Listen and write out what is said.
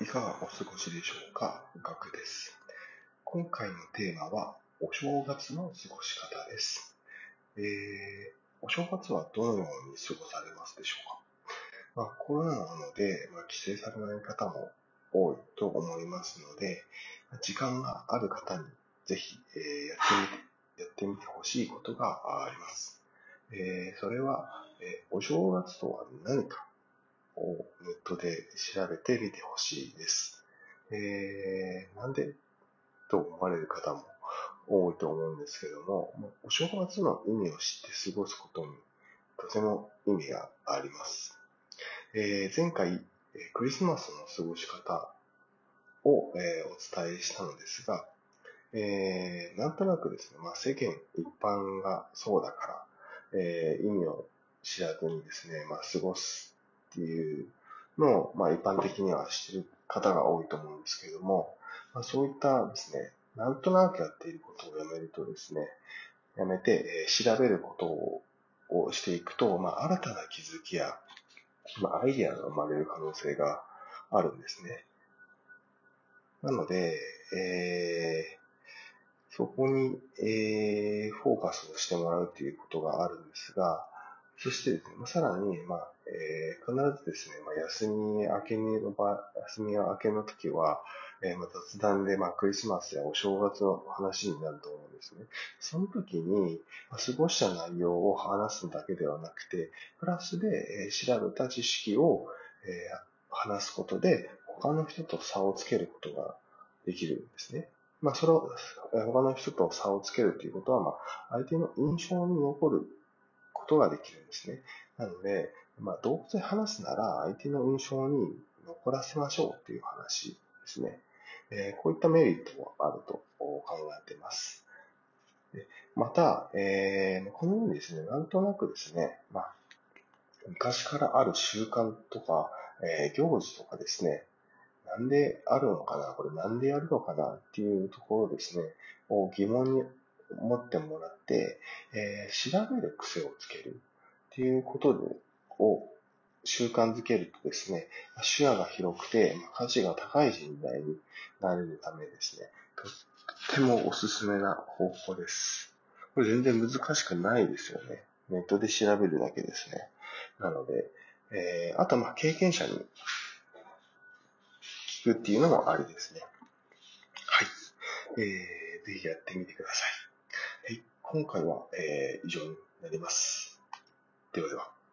いかがお過ごしでしょうか？ガクです。今回のテーマは、お正月の過ごし方です。えー、お正月はどのように過ごされますでしょうか、まあ、コロナなので、まあ、帰省されない方も多いと思いますので、時間がある方にぜひ、えー、やってみて、やってみてほしいことがあります。えー、それは、えお正月とは何か？ネットで調べてみてほしいです。えー、なんでと思われる方も多いと思うんですけども、お正月の意味を知って過ごすことにとても意味があります。えー、前回、クリスマスの過ごし方を、えー、お伝えしたのですが、えー、なんとなくですね、まあ、世間一般がそうだから、えー、意味を知らずにですね、まあ、過ごすっていうのを、まあ、一般的にはしてる方が多いと思うんですけれども、まあ、そういったですね、なんとなくやっていることをやめるとですね、やめて、え、調べることををしていくと、まあ、新たな気づきや、まあ、アイディアが生まれる可能性があるんですね。なので、えー、そこに、えー、フォーカスをしてもらうということがあるんですが、そしてですね、さらに、まあ、えー、必ずですね、まあ、休み明けの場、休み明けの時は、えー、まあ、雑談で、まあ、クリスマスやお正月の話になると思うんですね。その時に、まあ、過ごした内容を話すだけではなくて、プラスで、えー、調べた知識を、えー、話すことで、他の人と差をつけることができるんですね。まあ、それを、他の人と差をつけるということは、まあ、相手の印象に残ることができるんですね。なので、まあ、動物で話すなら相手の印象に残らせましょうっていう話ですね。えー、こういったメリットもあると考えています。でまた、えー、このようにですね、なんとなくですね、まあ、昔からある習慣とか、えー、行事とかですね、なんであるのかな、これなんでやるのかなっていうところですね、を疑問に持ってもらって、えー、調べる癖をつけるっていうことで、を習慣づけるとですね、視野が広くて価値が高い人材になれるためですね、とってもおすすめな方法です。これ全然難しくないですよね。ネットで調べるだけですね。なので、えー、あとまあ経験者に聞くっていうのもありですね。はい。えー、ぜひやってみてくださ。い、今回は、えー、以上になります。ではでは。